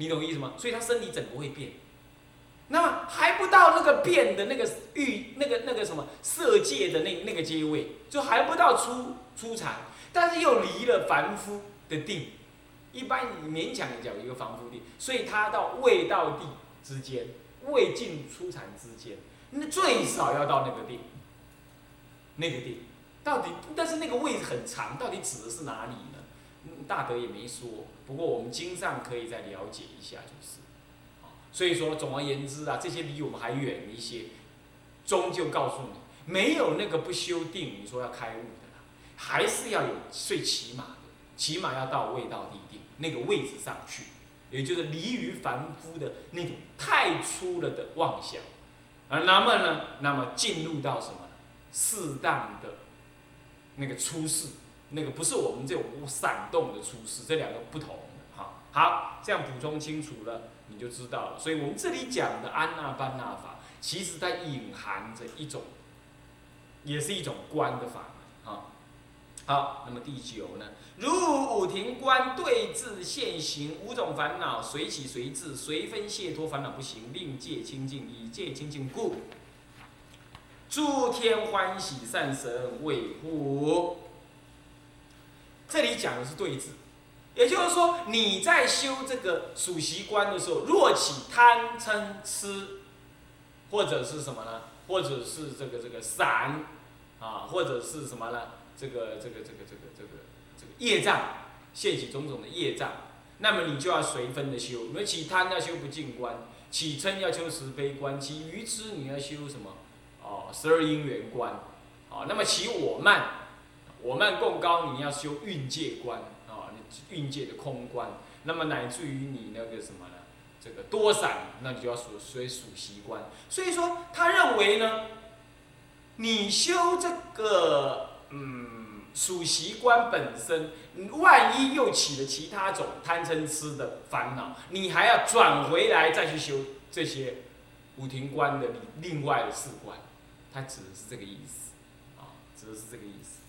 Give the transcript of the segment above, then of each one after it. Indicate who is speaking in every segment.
Speaker 1: 你懂意思吗？所以他身体整个会变。那么还不到那个变的那个欲那个那个什么色界的那那个阶位，就还不到出出禅，但是又离了凡夫的定，一般勉强讲一个凡夫定，所以他到未到地之间，未进出禅之间，那最少要到那个定，那个定，到底但是那个位很长，到底指的是哪里呢？大德也没说，不过我们经上可以再了解一下，就是。啊所以说，总而言之啊，这些离我们还远一些，终究告诉你，没有那个不修定，你说要开悟的啦，还是要有最起码的，起码要到位到地定那个位置上去，也就是离于凡夫的那种太粗了的妄想，而那么呢，那么进入到什么适当的那个出世，那个不是我们这种闪动的出世，这两个不同好。好，这样补充清楚了。你就知道了，所以我们这里讲的安那般那法，其实它隐含着一种，也是一种观的法门啊。好，那么第九呢？如五庭观对治现行五种烦恼，随起随至，随分解脱烦恼不行，令界清净，以界清净故，诸天欢喜善神为护。这里讲的是对治。也就是说，你在修这个属习观的时候，若起贪嗔痴，或者是什么呢？或者是这个这个散，啊，或者是什么呢？这个这个这个这个这个这个业障，现起种种的业障，那么你就要随分的修。你起贪要修不净观，起嗔要修慈悲观，起愚痴你要修什么？哦，十二因缘观，啊，那么起我慢，我慢共高，你要修运界观啊。运界的空观，那么乃至于你那个什么呢？这个多散，那你就要属随属习观。所以说，他认为呢，你修这个嗯属习观本身，万一又起了其他种贪嗔痴的烦恼，你还要转回来再去修这些五庭观的另外的四观，他指的是这个意思啊，指的是这个意思。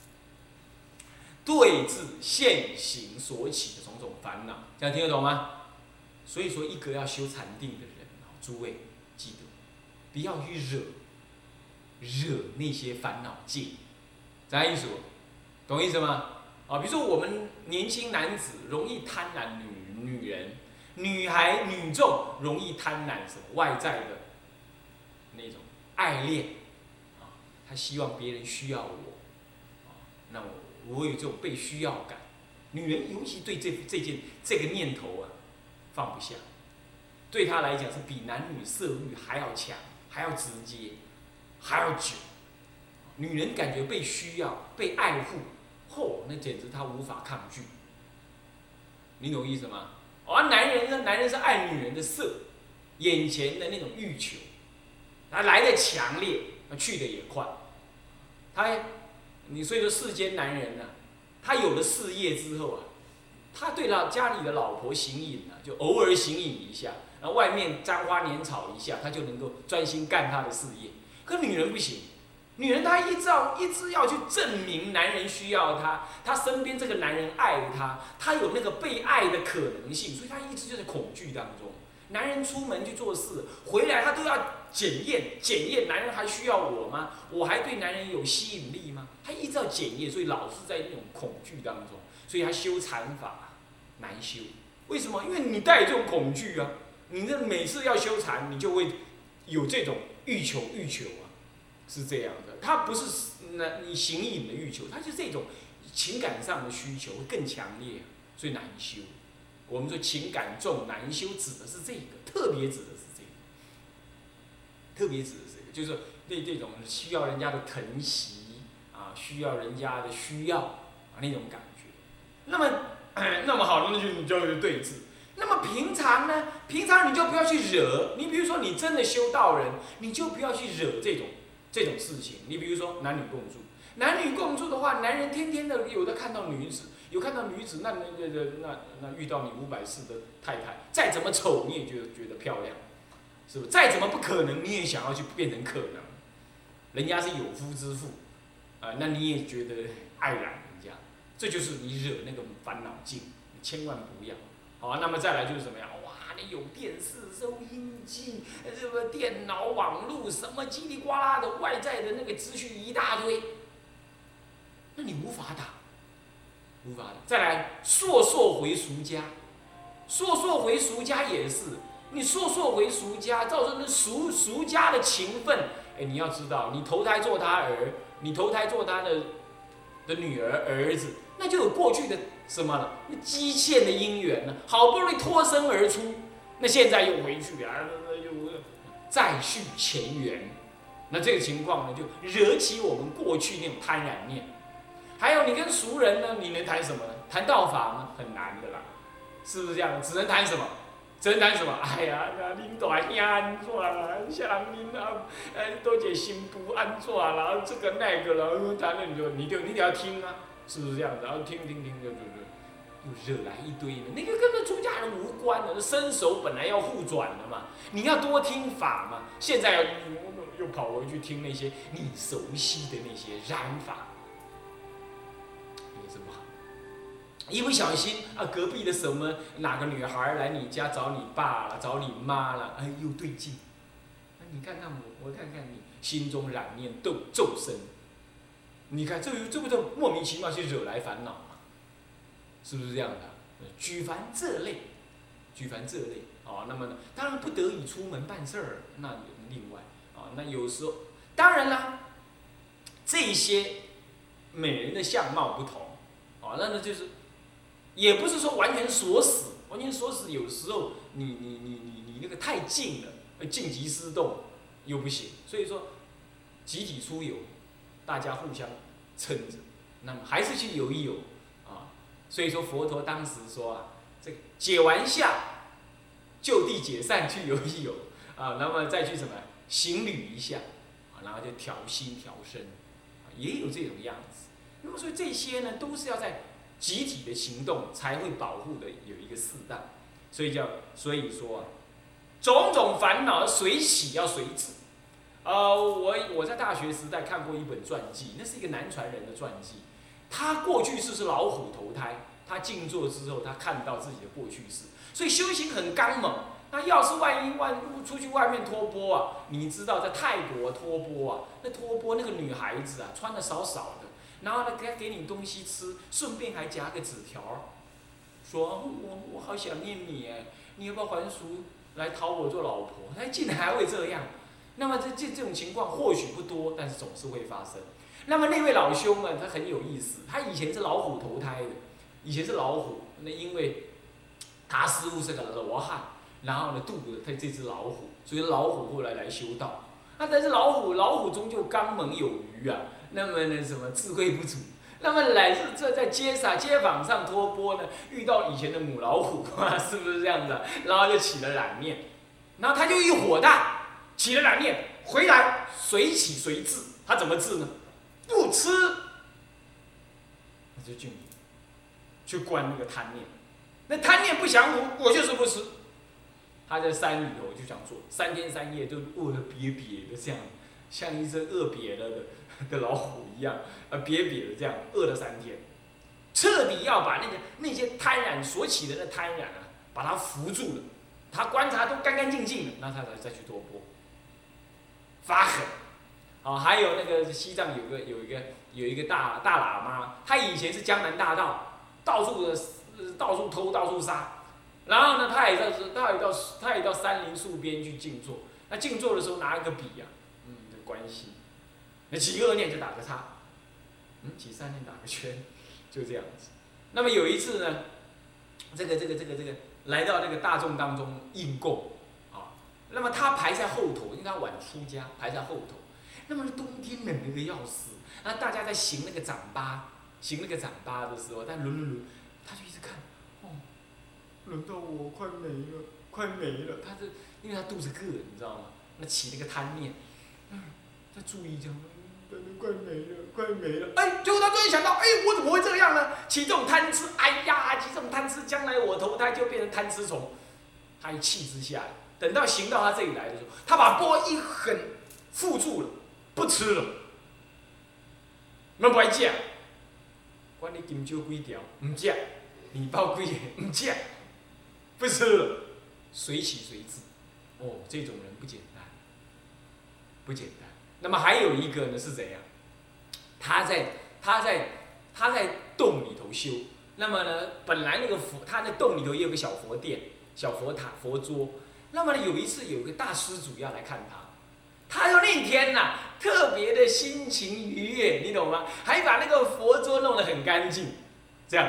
Speaker 1: 对治现行所起的种种烦恼，这样听得懂吗？所以说，一个要修禅定的人，诸位记得，不要去惹惹那些烦恼境，啥意思？懂意思吗？啊，比如说我们年轻男子容易贪婪女女人，女孩女众容易贪婪什么外在的那种爱恋，啊，他希望别人需要我，啊，那我。我有这种被需要感，女人尤其对这这件这个念头啊，放不下，对她来讲是比男女色欲还要强，还要直接，还要久。女人感觉被需要、被爱护，嚯，那简直她无法抗拒。你懂意思吗？而男人呢，男人是爱女人的色，眼前的那种欲求，他来的强烈，去的也快，他。你所以说世间男人呢，他有了事业之后啊，他对他家里的老婆形影呢，就偶尔形影一下，然后外面沾花捻草一下，他就能够专心干他的事业。可女人不行，女人她一直要一直要去证明男人需要她，她身边这个男人爱她，她有那个被爱的可能性，所以她一直就在恐惧当中。男人出门去做事，回来他都要检验检验，男人还需要我吗？我还对男人有吸引力吗？他一直要检验，所以老是在那种恐惧当中，所以他修禅法难修。为什么？因为你带有这种恐惧啊！你这每次要修禅，你就会有这种欲求欲求啊，是这样的。他不是那你形影的欲求，他就这种情感上的需求会更强烈，所以难修。我们说情感重难修，指的是这个，特别指的是这个，特别指的是这个，就是对这种需要人家的疼惜啊，需要人家的需要啊那种感觉。那么，那么好，那就你就对峙。那么平常呢？平常你就不要去惹。你比如说，你真的修道人，你就不要去惹这种这种事情。你比如说男女共住，男女共住的话，男人天天的有的看到女子。有看到女子，那那那那那遇到你五百世的太太，再怎么丑你也觉得觉得漂亮，是不是？再怎么不可能你也想要去变成可能，人家是有夫之妇，啊，那你也觉得爱染人家，这就是你惹那个烦恼劲，你千万不要。好，那么再来就是怎么样？哇，你有电视、收音机，什么电脑、网络，什么叽里呱啦的外在的那个资讯一大堆，那你无法打，无法打。再来，硕硕回俗家，硕硕回俗家也是，你硕硕回俗家，造成那俗俗家的情分。哎，你要知道，你投胎做他儿，你投胎做他的的女儿儿子，那就有过去的。什么了？那积欠的姻缘呢？好不容易脱身而出，那现在又回去啊，那又再续前缘。那这个情况呢，就惹起我们过去那种贪染念。还有你跟熟人呢，你能谈什么呢？谈道法吗？很难的啦，是不是这样？只能谈什么？只能谈什么？哎呀，那领导兄安怎啦？像恁啊，哎，多姐心不安怎啦？这个那个了，谈了你就你就你得要听啊，是不是这样子？然后听听听就就就。又惹来一堆的，那个跟那出家人无关的，伸手本来要互转的嘛，你要多听法嘛。现在又又跑回去听那些你熟悉的那些染法，一不小心啊，隔壁的什么哪个女孩来你家找你爸了，找你妈了，哎，又对劲。那你看看我，我看看你，心中染念斗骤生。你看这这不就莫名其妙去惹来烦恼吗？是不是这样的？举凡这类，举凡这类，啊，那么呢，当然不得已出门办事儿，那另外，啊，那有时候，当然啦，这些美人的相貌不同，啊，那那就是，也不是说完全锁死，完全锁死，有时候你你你你你那个太近了，呃静极失动又不行，所以说，集体出游，大家互相撑着，那么还是去游一游啊。所以说佛陀当时说啊，这个解完相，就地解散去游一游啊，那么再去什么行旅一下啊，然后就调心调身啊，也有这种样子。那么所以这些呢，都是要在集体的行动才会保护的有一个适当，所以叫所以说啊，种种烦恼随起要随止。呃，我我在大学时代看过一本传记，那是一个南传人的传记。他过去世是老虎投胎，他静坐之后，他看到自己的过去世，所以修行很刚猛。那要是万一万出去外面托钵啊，你知道在泰国托钵啊，那托钵那个女孩子啊，穿的少少的，然后呢给给你东西吃，顺便还夹个纸条，说我我好想念你哎，你要不要还俗来讨我做老婆？他竟然还会这样。那么这这这种情况或许不多，但是总是会发生。那么那位老兄呢，他很有意思，他以前是老虎投胎的，以前是老虎，那因为他师傅是个罗汉，然后呢渡了他这只老虎，所以老虎后来来修道。那但是老虎老虎终究刚猛有余啊，那么呢什么智慧不足，那么乃是这在街上街坊上托钵呢，遇到以前的母老虎啊，是不是这样子？然后就起了染念，然后他就一火大，起了染念，回来随起随治，他怎么治呢？不吃，那就就去关那个贪念，那贪念不降服，我就是不吃。他在山里头就想做，三天三夜都饿得瘪瘪的这样，像一只饿瘪了的跟老虎一样，啊瘪瘪的这样饿了三天，彻底要把那个那些贪婪所起的那贪婪啊，把它扶住了。他观察都干干净净的，那他才再去多播，发狠。啊，还有那个西藏有个有一个有一个大大喇嘛，他以前是江南大盗，到处的到处偷到处杀，然后呢，他也到他也到他也到山林树边去静坐，那静坐的时候拿一个笔呀，嗯，的关系，那起恶念就打个叉，嗯，起三念打个圈，就这样子。那么有一次呢，这个这个这个这个来到那个大众当中应供，啊，那么他排在后头，因为他晚出家，排在后头。那么冬天冷那个要死，那大家在行那个掌巴，行那个掌巴的时候，他轮轮轮，他就一直看，哦，轮到我快没了，快没了，他这，因为他肚子饿，你知道吗？那起那个贪念，嗯，他注意这样，等的快没了，快没了，哎，结果他突然想到，哎，我怎么会这样呢？起这种贪吃，哎呀，起这种贪吃，将来我投胎就变成贪吃虫，他一气之下，等到行到他这里来的时候，他把钵一狠，缚住了。不吃了，那不爱食，管你金蕉几条，唔食，面包几个，唔食，不吃了，随起随至，哦，这种人不简单，不简单。那么还有一个呢是怎样？他在他在他在洞里头修，那么呢，本来那个佛他那洞里头也有个小佛殿、小佛塔、佛桌。那么呢，有一次有个大施主要来看他，他就那天呐特别的心情愉悦，你懂吗？还把那个佛桌弄得很干净，这样。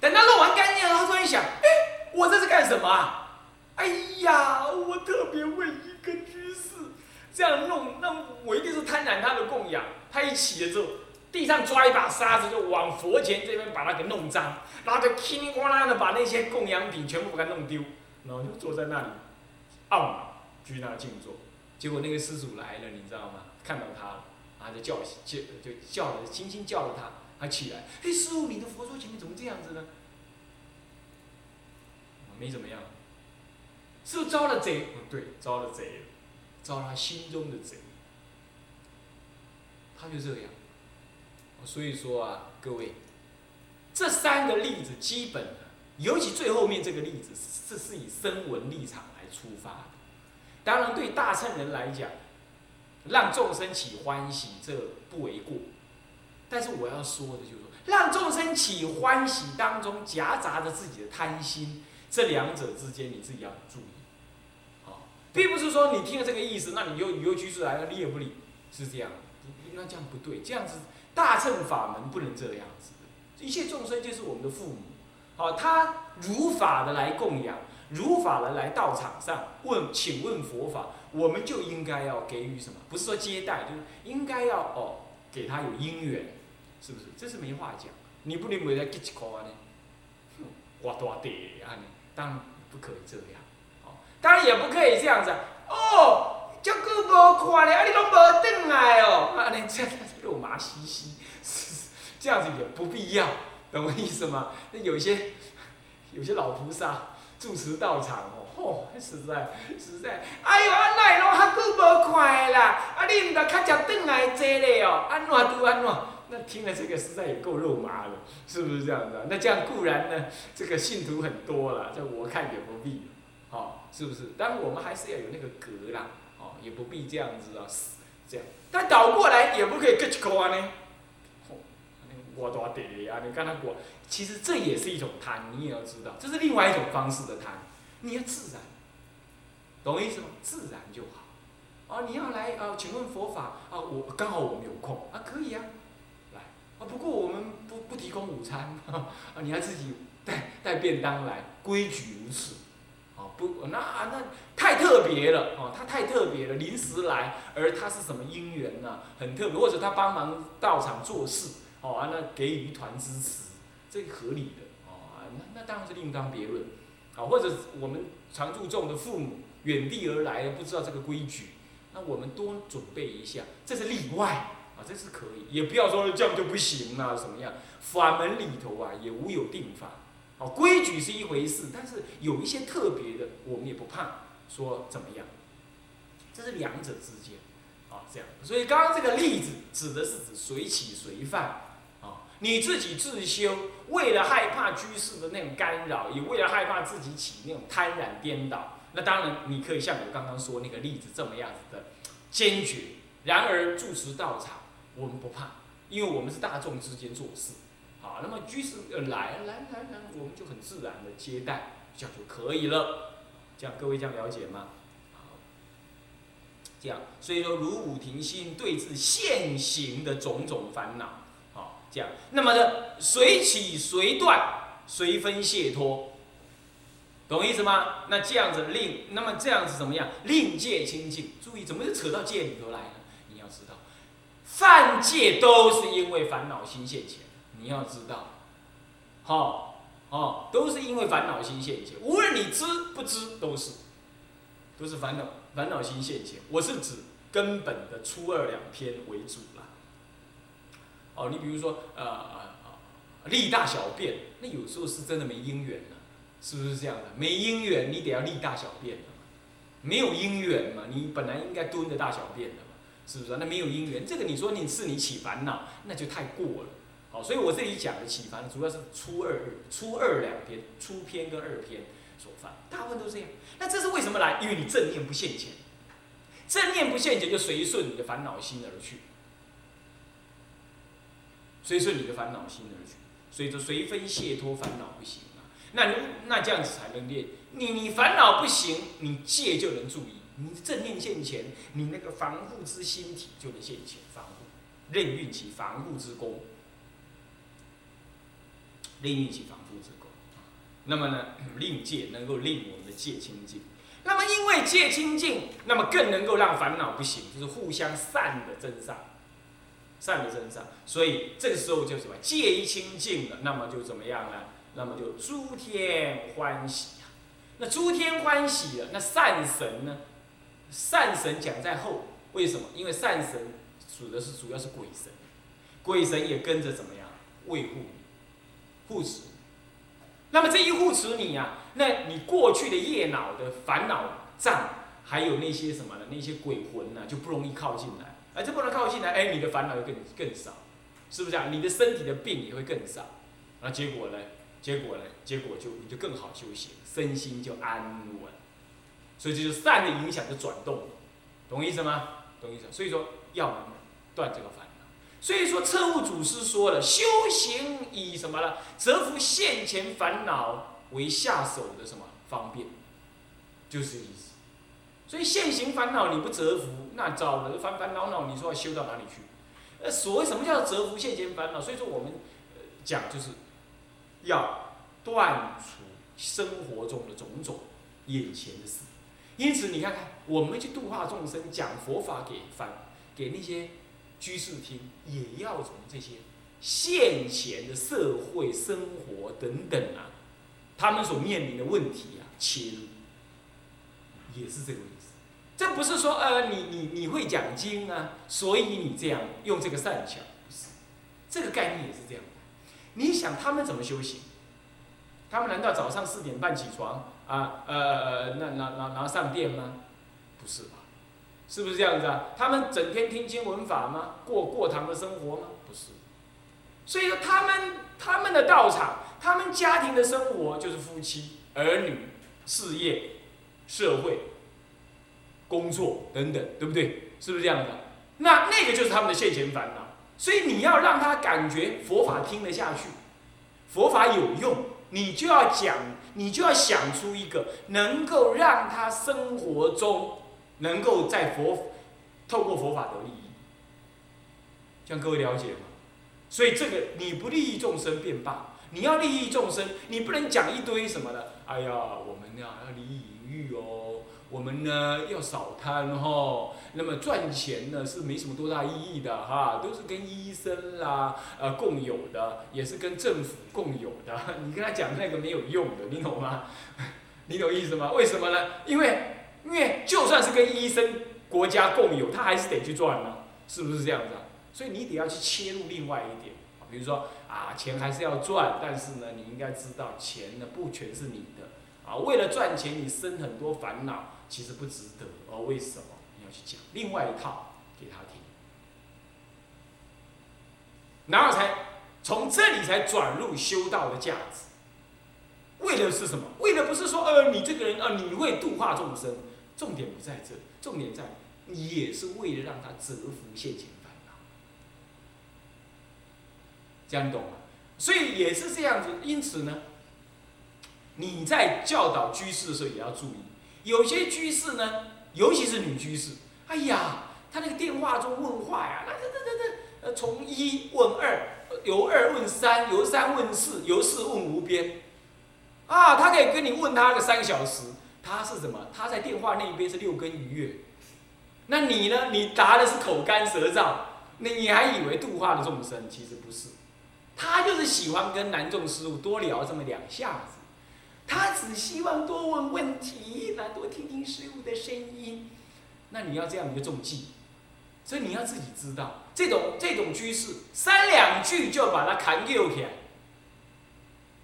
Speaker 1: 等他弄完干净了，他突然想，哎，我这是干什么啊？哎呀，我特别为一个这样弄，那我一定是贪婪他的供养。他一起了之后，地上抓一把沙子，就往佛前这边把它给弄脏，然后就噼里呱啦的把那些供养品全部给它弄丢，然后就坐在那里。傲居那静坐，结果那个施主来了，你知道吗？看到他了，啊，就叫就就叫了，轻轻叫了他，他起来。哎，师傅，你的佛桌前面怎么这样子呢？没怎么样，是不是招了贼？不对，招了贼，招他心中的贼。他就这样。所以说啊，各位，这三个例子基本的，尤其最后面这个例子，这是以声闻立场来。出发的，当然对大乘人来讲，让众生起欢喜，这不为过。但是我要说的就是说，让众生起欢喜当中夹杂着自己的贪心，这两者之间你自己要注意。并不是说你听了这个意思，那你又你又居士来了，理也不理，是这样。那这样不对，这样子大乘法门不能这样子。一切众生就是我们的父母，好，他如法的来供养。如法的来到场上问，请问佛法，我们就应该要给予什么？不是说接待，就是应该要哦，给他有因缘，是不是？这是没话讲。你不能每天给一块呢，哇大地啊！当然不可以这样，当然也不可以这样子。哦，这久无看了，啊，你拢无转来哦，啊，你这肉麻兮兮，这样子也不必要，懂我意思吗？那有些有些老菩萨。住持道场哦，吼，实在实在，哎呦，安奈拢较久无看啦，啊，你毋着较早转来坐咧哦，安怎拄安怎？那听了这个实在也够肉麻的，是不是这样子啊？那这样固然呢，这个信徒很多了，这我看也不必，哦，是不是？当然我们还是要有那个格啦，哦，也不必这样子啊，这样。但倒过来也不可以各一块呢，我多地啊，你看他过。其实这也是一种贪，你也要知道，这是另外一种方式的贪。你要自然，懂我意思吗？自然就好。哦，你要来啊？请问佛法啊？我刚好我们有空啊，可以啊，来啊。不过我们不不提供午餐 啊，你要自己带带便当来，规矩如此。不，那那太特别了哦，他太特别了，临时来，而他是什么因缘呢？很特别，或者他帮忙到场做事，哦啊，那给予一团支持。这个合理的哦，那那当然是另当别论，好，或者我们常注重的父母远地而来不知道这个规矩，那我们多准备一下，这是例外啊，这是可以，也不要说这样就不行啊，什么样？法门里头啊也无有定法，哦，规矩是一回事，但是有一些特别的，我们也不怕说怎么样，这是两者之间，啊，这样，所以刚刚这个例子指的是指随起随犯。啊你自己自修，为了害怕居士的那种干扰，也为了害怕自己起那种贪婪颠倒，那当然你可以像我刚刚说那个例子这么样子的坚决。然而住持道场，我们不怕，因为我们是大众之间做事。好，那么居士来来来来，我们就很自然的接待，这样就可以了。这样各位这样了解吗？好，这样，所以说如五停心对治现行的种种烦恼。好这样，那么呢，随起随断，随分解脱，懂意思吗？那这样子令，那么这样子怎么样？令戒清净。注意，怎么就扯到戒里头来呢？你要知道，犯戒都是因为烦恼心现前。你要知道，好，哦，都是因为烦恼心现前。无论你知不知，都是，都是烦恼烦恼心现前。我是指根本的初二两篇为主了。哦，你比如说，呃呃呃，立大小便，那有时候是真的没因缘了，是不是这样的？没因缘，你得要立大小便的嘛。没有因缘嘛，你本来应该蹲着大小便的嘛，是不是？那没有因缘，这个你说你是你起烦恼，那就太过了。好，所以我这里讲的起烦，主要是初二、初二两篇，初篇跟二篇。所犯，大部分都这样。那这是为什么来？因为你正念不现前，正念不现前就随顺你的烦恼心而去，随顺你的烦恼心而去，所以说随分解脱烦恼不行啊。那那这样子才能练。你你烦恼不行，你戒就能注意。你正念现前，你那个防护之心体就能现前防护，任运其防护之功，令运其防护之功。那么呢，令戒能够令我们的戒清净。那么因为戒清净，那么更能够让烦恼不行，就是互相善的真上，善的真上。所以这个时候就什么？戒一清净了，那么就怎么样呢？那么就诸天欢喜那诸天欢喜了，那善神呢？善神讲在后，为什么？因为善神指的是主要是鬼神，鬼神也跟着怎么样维护、护持。那么这一护持你呀，那你过去的业脑的烦恼障，还有那些什么的那些鬼魂呢，就不容易靠近来。哎，这不能靠近来，哎，你的烦恼就更更少，是不是啊？你的身体的病也会更少。那结果呢？结果呢？结果就你就更好修行，身心就安稳。所以这就是善的影响的转动，懂意思吗？懂意思。所以说要断这个。所以说彻悟祖师说了，修行以什么呢？折服现前烦恼为下手的什么方便，就是这意思。所以现行烦恼你不折服，那找人烦烦恼恼，你说要修到哪里去？呃，所谓什么叫折服现前烦恼？所以说我们讲就是要断除生活中的种种眼前的事。因此，你看看，我们去度化众生，讲佛法给反给那些居士听，也要从这些现前的社会生活等等啊，他们所面临的问题啊切入，也是这个意思。这不是说呃，你你你会讲经啊，所以你这样用这个善巧，不是，这个概念也是这样。你想他们怎么修行？他们难道早上四点半起床？啊，呃，那拿拿拿上殿吗？不是吧？是不是这样子啊？他们整天听经闻法吗？过过堂的生活吗？不是。所以说，他们他们的道场，他们家庭的生活就是夫妻、儿女、事业、社会、工作等等，对不对？是不是这样的？那那个就是他们的现前烦恼。所以你要让他感觉佛法听得下去，佛法有用，你就要讲。你就要想出一个能够让他生活中能够在佛透过佛法得利益，这样各位了解吗？所以这个你不利益众生便罢，你要利益众生，你不能讲一堆什么的。哎呀，我们呀要离淫欲哦。我们呢要少贪哈，那么赚钱呢是没什么多大意义的哈，都是跟医生啦呃共有的，也是跟政府共有的。你跟他讲那个没有用的，你懂吗？你懂意思吗？为什么呢？因为因为就算是跟医生国家共有，他还是得去赚呢，是不是这样子啊？所以你得要去切入另外一点，比如说啊钱还是要赚，但是呢你应该知道钱呢不全是你的啊，为了赚钱你生很多烦恼。其实不值得，而为什么你要去讲另外一套给他听？然后才从这里才转入修道的价值。为的是什么？为的不是说，呃，你这个人啊，你会度化众生。重点不在这，重点在也是为了让他折服现前烦恼。这样你懂吗？所以也是这样子。因此呢，你在教导居士的时候也要注意。有些居士呢，尤其是女居士，哎呀，她那个电话中问话呀，那这这这这，呃，从一问二，由二问三，由三问四，由四问无边，啊，他可以跟你问他个三个小时，他是什么？他在电话那一边是六根愉悦，那你呢？你答的是口干舌燥，那你还以为度化了众生？其实不是，他就是喜欢跟南众师傅多聊这么两下子。他只希望多问问题，来多听听师傅的声音。那你要这样你就中计，所以你要自己知道，这种这种居士三两句就把他砍掉起来，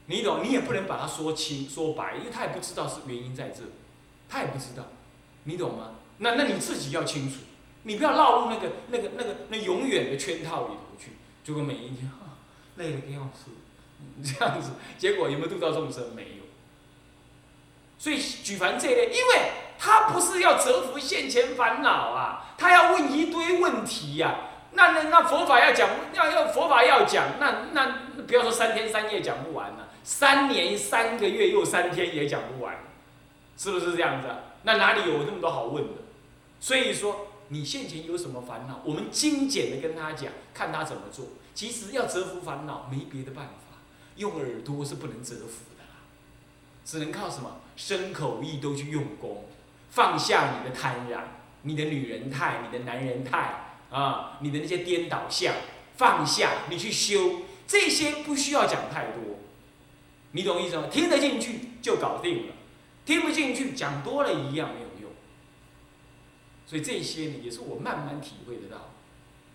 Speaker 1: 你懂？你也不能把它说清说白，因为他也不知道是原因在这，他也不知道，你懂吗？那那你自己要清楚，你不要落入那个那个那个那永远的圈套里头去，结果每一天 啊累了个要死，这样子，结果有没有度到众生？没有。所以举凡这一类，因为他不是要折服现前烦恼啊，他要问一堆问题呀。那那那佛法要讲，要要佛法要讲，那那不要说三天三夜讲不完了，三年三个月又三天也讲不完，是不是这样子？那哪里有那么多好问的？所以说，你现前有什么烦恼，我们精简的跟他讲，看他怎么做。其实要折服烦恼，没别的办法，用耳朵是不能折服的，只能靠什么身口意都去用功，放下你的贪婪，你的女人态，你的男人态。啊，你的那些颠倒相放下，你去修这些不需要讲太多，你懂意思吗？听得进去就搞定了，听不进去讲多了一样没有用。所以这些呢，也是我慢慢体会得到。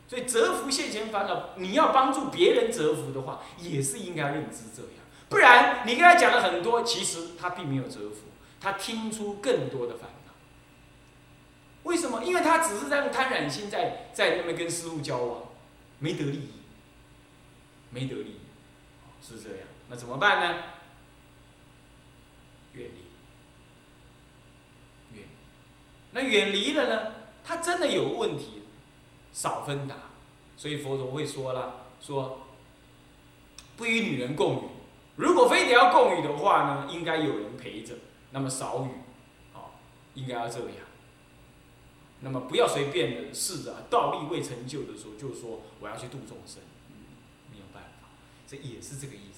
Speaker 1: 所以折服现前烦恼，你要帮助别人折服的话，也是应该认知这样，不然你跟他讲了很多，其实他并没有折服，他听出更多的烦恼。为什么？因为他只是在用贪婪心在在那边跟师傅交往，没得利益，没得利益，是这样。那怎么办呢？远离，远。那远离了呢？他真的有问题，少分达。所以佛陀会说了，说不与女人共语。如果非得要共语的话呢，应该有人陪着，那么少语，哦，应该要这样。那么不要随便的试着道力未成就的时候，就说我要去度众生，没有办法，这也是这个意，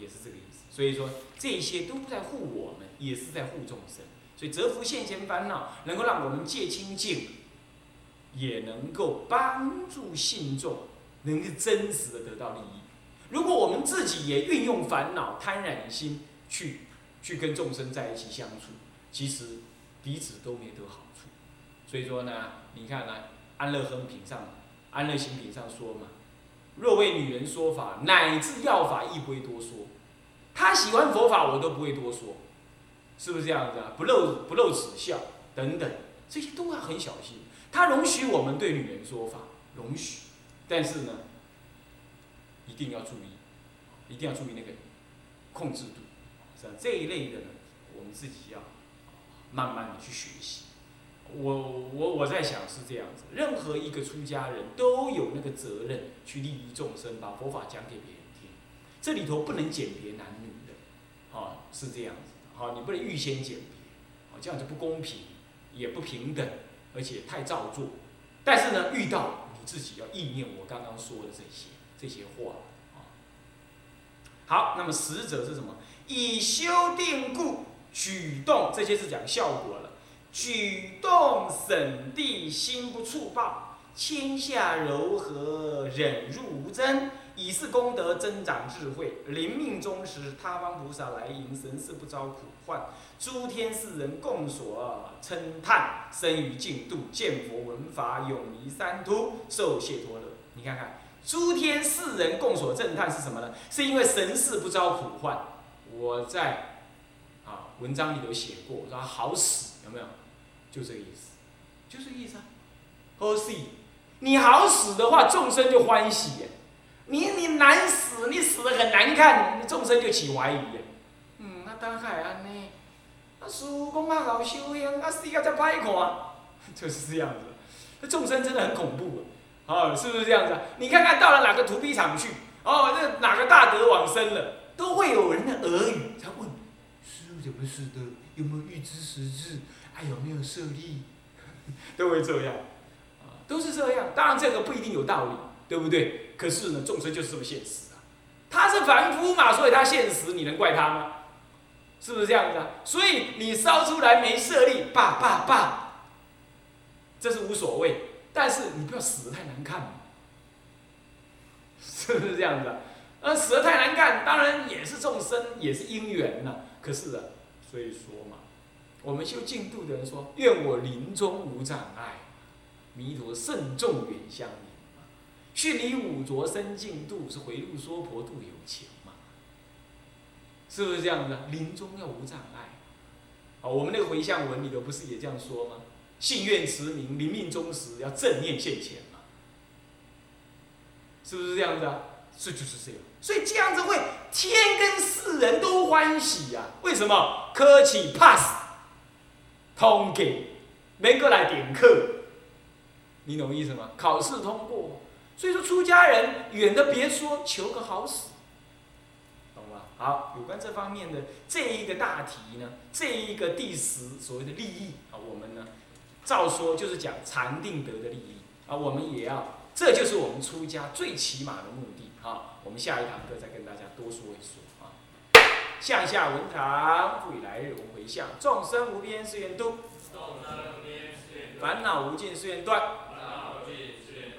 Speaker 1: 也是这个意思。所以说这些都在护我们，也是在护众生。所以折服现前烦恼，能够让我们戒清净，也能够帮助信众能够真实的得到利益。如果我们自己也运用烦恼贪婪心去去跟众生在一起相处，其实彼此都没得好处。所以说呢，你看呢《安乐亨品》上，《安乐行品》上说嘛，若为女人说法，乃至要法亦不会多说。他喜欢佛法，我都不会多说，是不是这样子啊？不露不露齿笑等等，这些都要很小心。他容许我们对女人说法，容许，但是呢，一定要注意，一定要注意那个控制度，是吧？这一类的呢，我们自己要慢慢的去学习。我我我在想是这样子，任何一个出家人都有那个责任去利益众生，把佛法讲给别人听。这里头不能简别男女的，哦是这样子，好你不能预先简别，哦这样就不公平，也不平等，而且太造作。但是呢，遇到你自己要意念我刚刚说的这些这些话，啊，好，那么实则是什么？以修定故举动，这些是讲效果了。举动审地心不触报，谦下柔和，忍辱无争，以是功德增长智慧。临命终时，他方菩萨来迎，神事不遭苦患，诸天世人共所称叹，生于净土，见佛闻法，永离三途，受解脱乐。你看看，诸天世人共所赞叹是什么呢？是因为神事不遭苦患。我在啊文章里头写过，说好死。有没有？就这个意思，就这个意思啊。好死，你好死的话，众生就欢喜；你你难死，你死的很难看，众生就起怀疑。嗯，那大概安尼，啊，师傅讲啊好修行，啊死啊才歹看，就是这样子。那众生真的很恐怖啊，是不是这样子啊？你看看到了哪个土坯场去，哦，那哪个大德往生了，都会有人的耳语，他问师傅怎么死的，有没有预知时至？还有没有设立？都会这样，啊，都是这样。当然这个不一定有道理，对不对？可是呢，众生就是这么现实啊。他是凡夫嘛，所以他现实，你能怪他吗？是不是这样子啊？所以你烧出来没设立，爸爸爸，这是无所谓。但是你不要死的太难看，是不是这样子？啊呃，死的太难看，当然也是众生，也是因缘呐。可是啊，所以说嘛。我们修净土的人说：“愿我临终无障碍，弥陀慎重远相迎嘛。训你五浊生净度，是回路说婆度有情嘛？是不是这样子？临终要无障碍。啊，我们那个回向文里头不是也这样说吗？信愿持名，临命终时要正念现前嘛？是不是这样子啊？这就是这样，所以这样子会天跟世人都欢喜呀、为什么？科起 pass，通给，没过来点课，你懂意思吗？考试通过，所以说出家人远的别说，求个好死，懂吗？好，有关这方面的这一个大题呢，这一个第十所谓的利益啊，我们呢，照说就是讲禅定得的利益啊，我们也要，这就是我们出家最起码的目的啊。我们下一堂课再跟大家多说一说啊。向下文堂，复以来日轮回向，众生无边誓愿度，烦恼无尽誓愿断，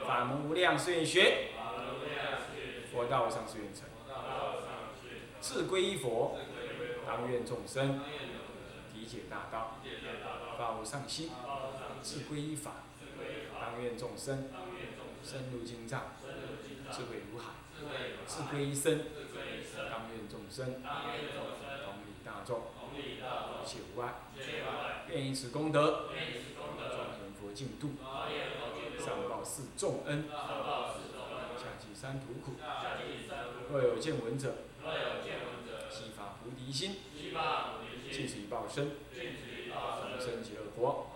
Speaker 1: 法门无量誓愿学，佛道无上誓愿成。自归依佛，当愿众生。理解大道，发无上心；自归依法，当愿众生。深入经藏，智慧如海；自归依僧，当愿众生同理大众，一切无碍。愿以此功德，庄严佛净土，上报四重恩，下济三途苦。若有见闻者，悉发菩提心，尽此一报身，同生极乐国。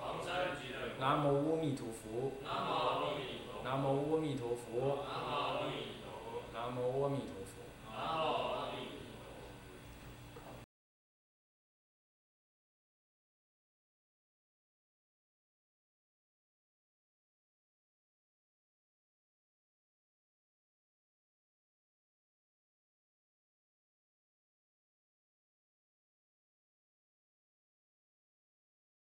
Speaker 1: 南无阿弥陀佛。南无阿弥陀佛。南无阿弥陀 Oh,